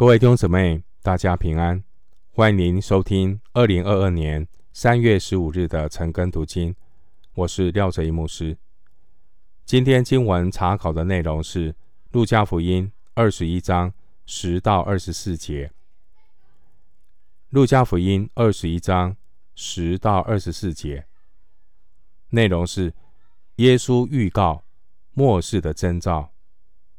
各位弟兄姊妹，大家平安！欢迎您收听二零二二年三月十五日的晨更读经。我是廖哲一牧师。今天经文查考的内容是《路加福音》二十一章十到二十四节。《路加福音》二十一章十到二十四节内容是耶稣预告末世的征兆，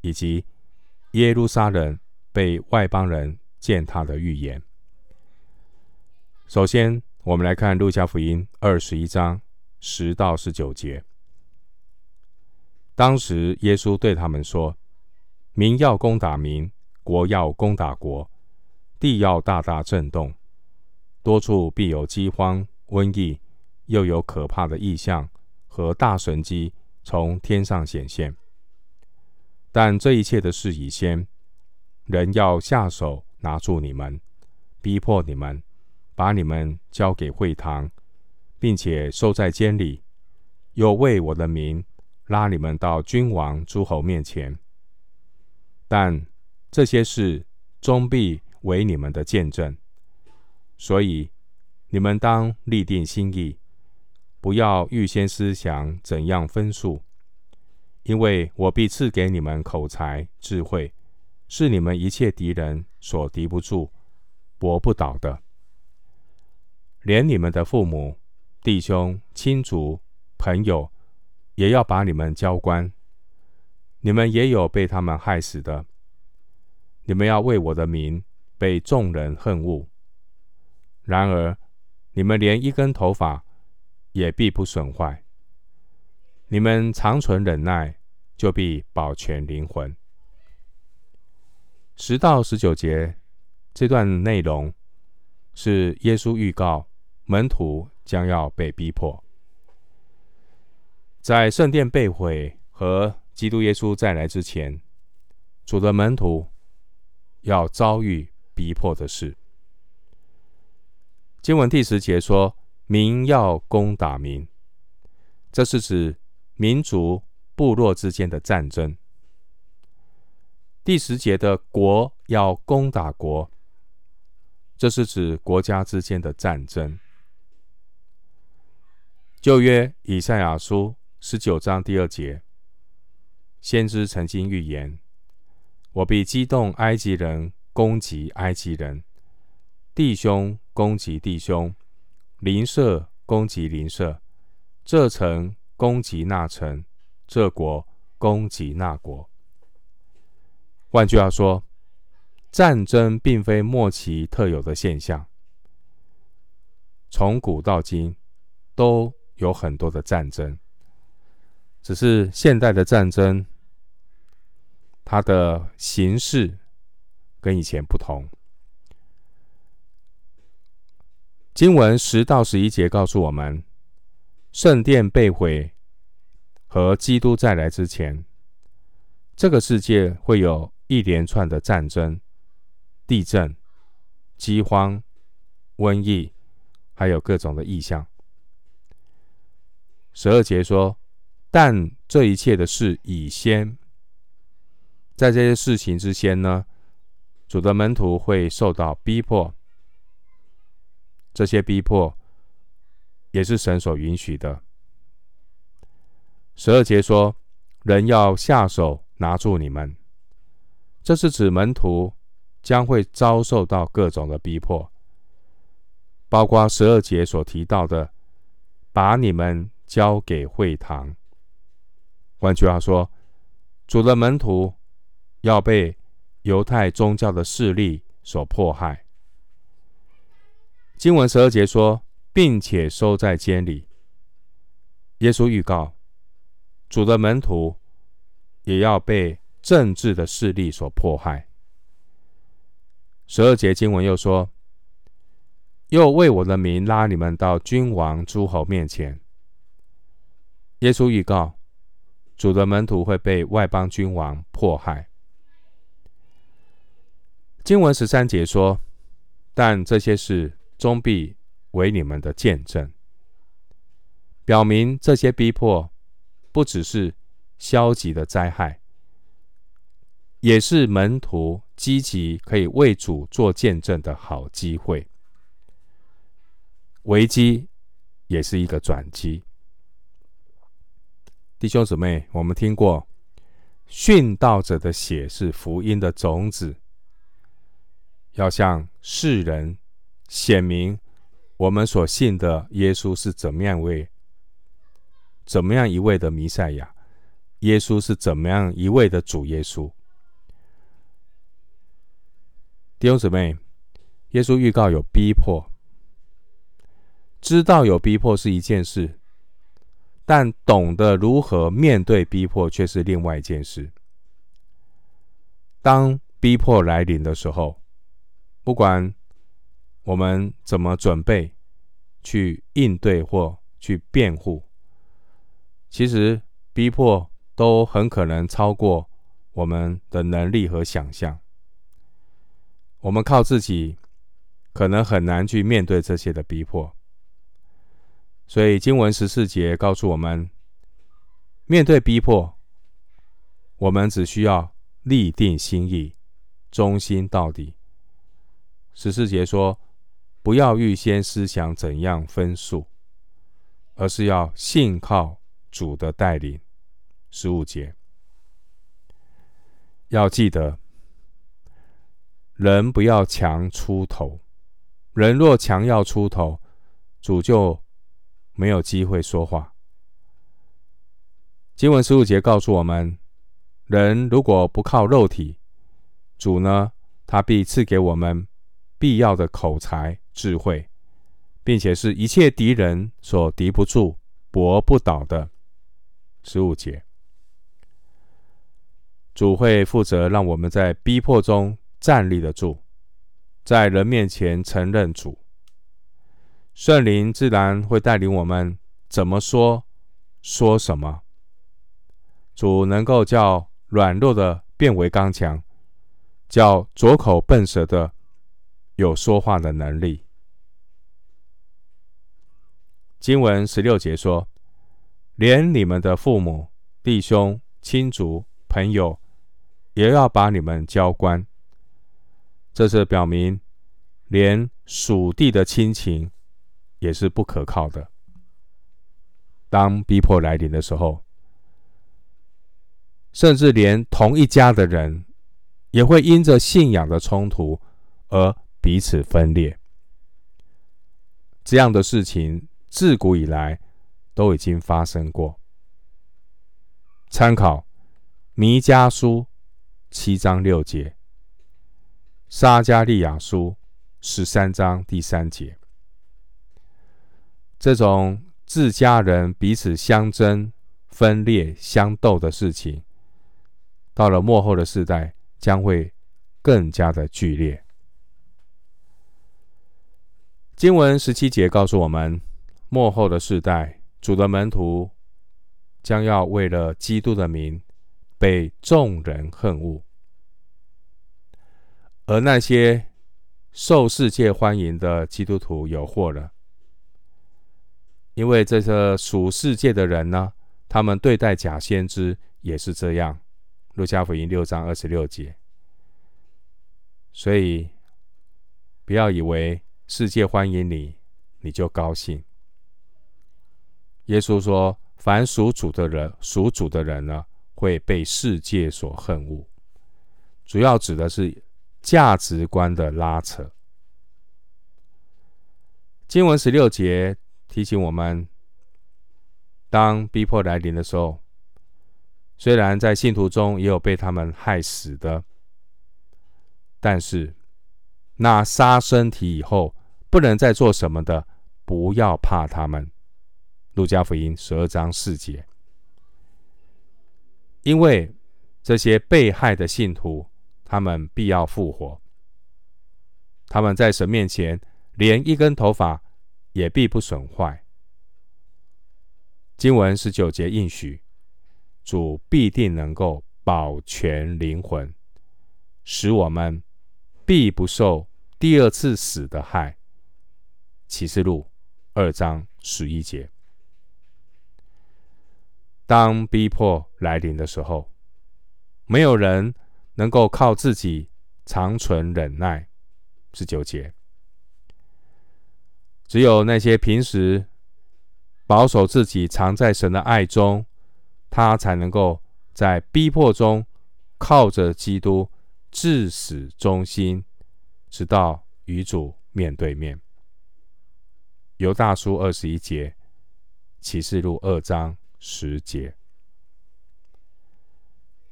以及耶路撒冷。被外邦人践踏的预言。首先，我们来看《路加福音》二十一章十到十九节。当时，耶稣对他们说：“民要攻打民，国要攻打国，地要大大震动，多处必有饥荒、瘟疫，又有可怕的异象和大神迹从天上显现。但这一切的事已先。”人要下手拿住你们，逼迫你们，把你们交给会堂，并且收在监里，又为我的名拉你们到君王、诸侯面前。但这些事终必为你们的见证，所以你们当立定心意，不要预先思想怎样分数，因为我必赐给你们口才智慧。是你们一切敌人所敌不住、搏不倒的，连你们的父母、弟兄、亲族、朋友，也要把你们交官。你们也有被他们害死的。你们要为我的名被众人恨恶。然而，你们连一根头发也必不损坏。你们长存忍耐，就必保全灵魂。十到十九节这段内容是耶稣预告门徒将要被逼迫，在圣殿被毁和基督耶稣再来之前，主的门徒要遭遇逼迫的事。经文第十节说：“民要攻打民”，这是指民族部落之间的战争。第十节的国要攻打国，这是指国家之间的战争。旧约以赛亚书十九章第二节，先知曾经预言：“我必激动埃及人攻击埃及人，弟兄攻击弟兄，邻舍攻击邻舍，这城攻击那城，这国攻击那国。”换句话说，战争并非末期特有的现象，从古到今都有很多的战争，只是现代的战争，它的形式跟以前不同。经文十到十一节告诉我们，圣殿被毁和基督再来之前，这个世界会有。一连串的战争、地震、饥荒、瘟疫，还有各种的异象。十二节说：“但这一切的事已先，在这些事情之先呢，主的门徒会受到逼迫。这些逼迫也是神所允许的。”十二节说：“人要下手拿住你们。”这是指门徒将会遭受到各种的逼迫，包括十二节所提到的，把你们交给会堂。换句话说，主的门徒要被犹太宗教的势力所迫害。经文十二节说，并且收在监里。耶稣预告，主的门徒也要被。政治的势力所迫害。十二节经文又说：“又为我的名拉你们到君王、诸侯面前。”耶稣预告，主的门徒会被外邦君王迫害。经文十三节说：“但这些事终必为你们的见证。”表明这些逼迫不只是消极的灾害。也是门徒积极可以为主做见证的好机会。危机也是一个转机。弟兄姊妹，我们听过，殉道者的血是福音的种子，要向世人显明我们所信的耶稣是怎么样一位，怎么样一位的弥赛亚，耶稣是怎么样一位的主耶稣。弟兄姊妹，耶稣预告有逼迫，知道有逼迫是一件事。但懂得如何面对逼迫却是另外一件事。当逼迫来临的时候，不管我们怎么准备去应对或去辩护，其实逼迫都很可能超过我们的能力和想象。我们靠自己可能很难去面对这些的逼迫。所以经文十四节告诉我们，面对逼迫，我们只需要立定心意，忠心到底。十四节说，不要预先思想怎样分数，而是要信靠主的带领。十五节，要记得，人不要强出头，人若强要出头，主就。没有机会说话。经文十五节告诉我们：人如果不靠肉体，主呢，他必赐给我们必要的口才、智慧，并且是一切敌人所敌不住、搏不倒的。十五节，主会负责让我们在逼迫中站立得住，在人面前承认主。圣灵自然会带领我们怎么说，说什么。主能够叫软弱的变为刚强，叫拙口笨舌的有说话的能力。经文十六节说：“连你们的父母、弟兄、亲族、朋友，也要把你们交官。”这是表明，连属地的亲情。也是不可靠的。当逼迫来临的时候，甚至连同一家的人也会因着信仰的冲突而彼此分裂。这样的事情自古以来都已经发生过。参考弥迦书七章六节，撒迦利亚书十三章第三节。这种自家人彼此相争、分裂、相斗的事情，到了末后的世代，将会更加的剧烈。经文十七节告诉我们，末后的世代，主的门徒将要为了基督的名被众人恨恶，而那些受世界欢迎的基督徒有祸了。因为这个属世界的人呢，他们对待假先知也是这样。路加福音六章二十六节。所以不要以为世界欢迎你，你就高兴。耶稣说：“凡属主的人，属主的人呢，会被世界所恨恶。”主要指的是价值观的拉扯。经文十六节。提醒我们，当逼迫来临的时候，虽然在信徒中也有被他们害死的，但是那杀身体以后不能再做什么的，不要怕他们。路加福音十二章四节，因为这些被害的信徒，他们必要复活，他们在神面前连一根头发。也必不损坏。经文十九节应许，主必定能够保全灵魂，使我们必不受第二次死的害。启示录二章十一节。当逼迫来临的时候，没有人能够靠自己长存忍耐。十九节，只有那些平时保守自己藏在神的爱中，他才能够在逼迫中靠着基督至死忠心，直到与主面对面。犹大书二十一节，启示录二章十节。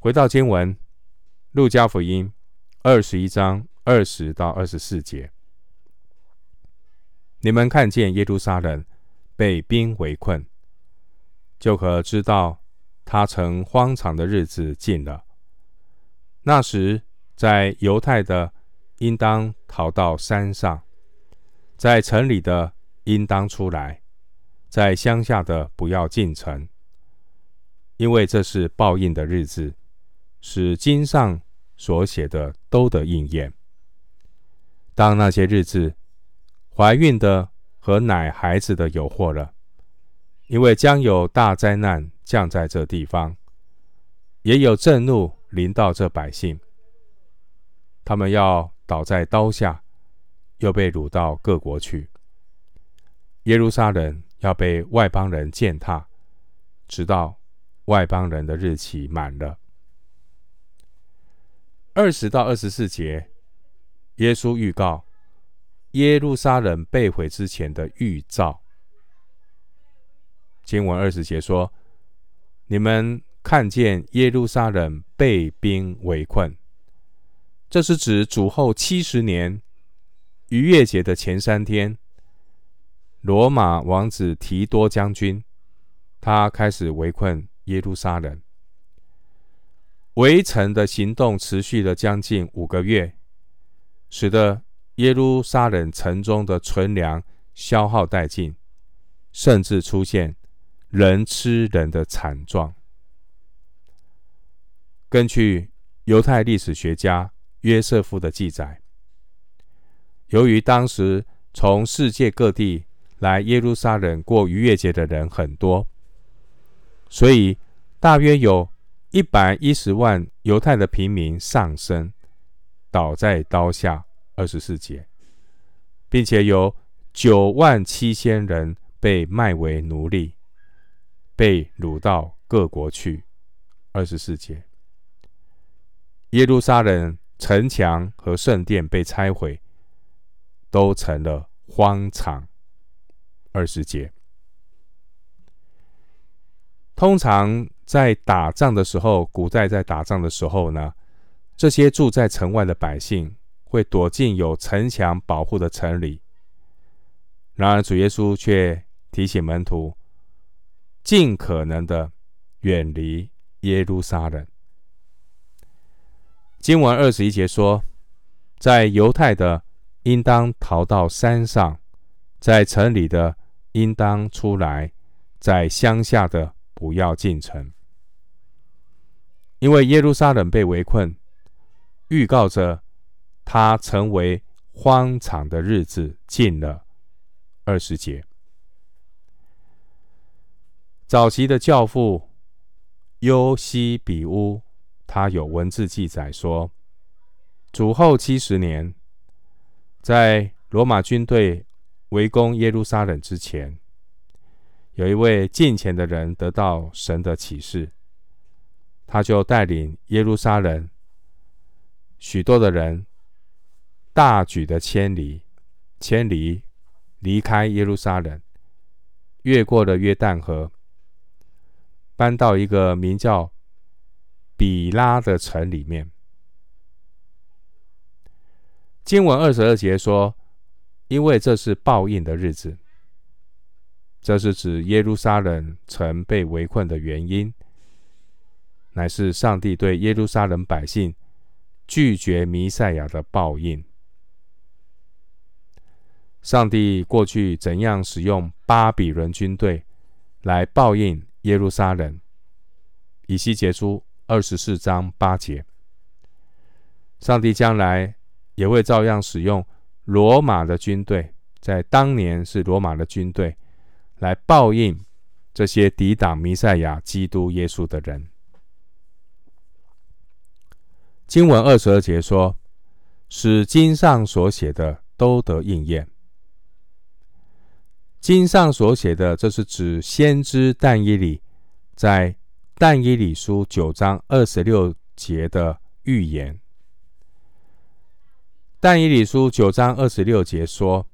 回到经文，路加福音二十一章。二十到二十四节，你们看见耶路撒冷被兵围困，就可知道他曾荒场的日子近了。那时，在犹太的应当逃到山上，在城里的应当出来，在乡下的不要进城，因为这是报应的日子，使经上所写的都得应验。当那些日子，怀孕的和奶孩子的有祸了，因为将有大灾难降在这地方，也有震怒临到这百姓，他们要倒在刀下，又被掳到各国去。耶路撒冷要被外邦人践踏，直到外邦人的日期满了。二十到二十四节。耶稣预告耶路撒冷被毁之前的预兆。经文二十节说：“你们看见耶路撒冷被兵围困。”这是指主后七十年逾越节的前三天，罗马王子提多将军他开始围困耶路撒冷，围城的行动持续了将近五个月。使得耶路撒冷城中的存粮消耗殆尽，甚至出现人吃人的惨状。根据犹太历史学家约瑟夫的记载，由于当时从世界各地来耶路撒冷过逾越节的人很多，所以大约有一百一十万犹太的平民丧生。倒在刀下，二十四节，并且有九万七千人被卖为奴隶，被掳到各国去，二十四节。耶路撒冷城墙和圣殿被拆毁，都成了荒场，二十节。通常在打仗的时候，古代在打仗的时候呢，这些住在城外的百姓会躲进有城墙保护的城里。然而，主耶稣却提醒门徒，尽可能的远离耶路撒冷。经文二十一节说，在犹太的应当逃到山上，在城里的应当出来，在乡下的不要进城，因为耶路撒冷被围困。预告着他成为荒场的日子近了。二十节，早期的教父优西比乌，他有文字记载说，主后七十年，在罗马军队围攻耶路撒冷之前，有一位近前的人得到神的启示，他就带领耶路撒冷。许多的人大举的迁离，迁离离开耶路撒冷，越过了约旦河，搬到一个名叫比拉的城里面。经文二十二节说：“因为这是报应的日子。”这是指耶路撒冷城被围困的原因，乃是上帝对耶路撒冷百姓。拒绝弥赛亚的报应。上帝过去怎样使用巴比伦军队来报应耶路撒冷？以西结书二十四章八节。上帝将来也会照样使用罗马的军队，在当年是罗马的军队来报应这些抵挡弥赛亚基督耶稣的人。经文二十二节说：“使经上所写的都得应验。”经上所写的，这是指先知但以理在但以理书九章二十六节的预言。但以理书九章二十六节说：“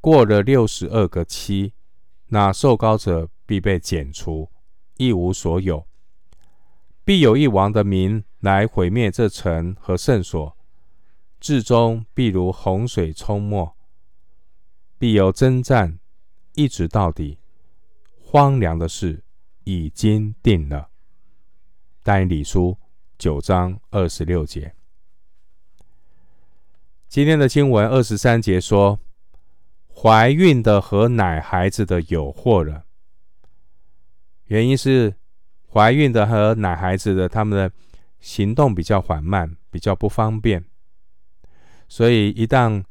过了六十二个期，那受膏者必被剪除，一无所有。必有一王的民来毁灭这城和圣所，至终必如洪水冲没。必有征战。”一直到底，荒凉的事已经定了。但以理书九章二十六节，今天的经文二十三节说，怀孕的和奶孩子的有祸了。原因是怀孕的和奶孩子的，他们的行动比较缓慢，比较不方便，所以一旦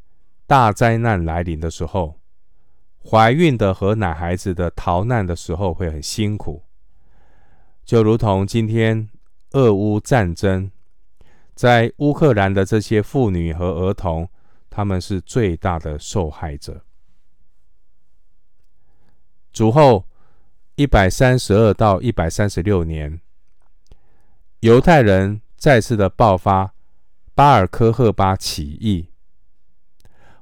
大灾难来临的时候，怀孕的和奶孩子的逃难的时候会很辛苦，就如同今天俄乌战争，在乌克兰的这些妇女和儿童，他们是最大的受害者。主后一百三十二到一百三十六年，犹太人再次的爆发巴尔科赫巴起义，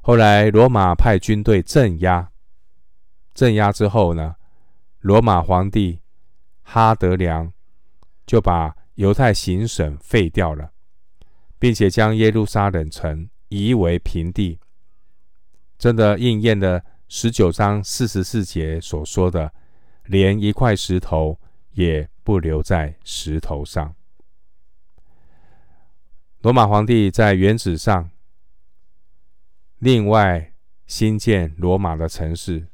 后来罗马派军队镇压。镇压之后呢，罗马皇帝哈德良就把犹太行省废掉了，并且将耶路撒冷城夷为平地。真的应验了十九章四十四节所说的，连一块石头也不留在石头上。罗马皇帝在原址上另外新建罗马的城市。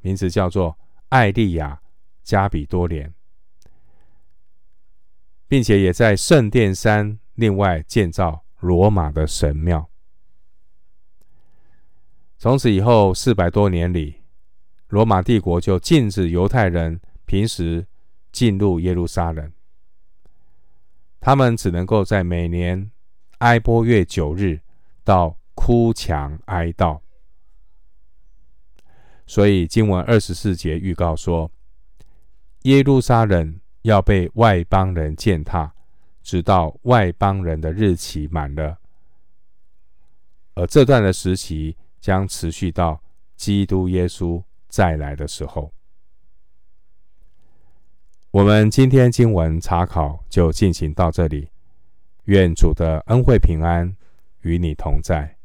名字叫做艾利亚加比多连，并且也在圣殿山另外建造罗马的神庙。从此以后四百多年里，罗马帝国就禁止犹太人平时进入耶路撒冷，他们只能够在每年哀波月九日到哭墙哀悼。所以经文二十四节预告说，耶路撒冷要被外邦人践踏，直到外邦人的日期满了。而这段的时期将持续到基督耶稣再来的时候。我们今天经文查考就进行到这里，愿主的恩惠平安与你同在。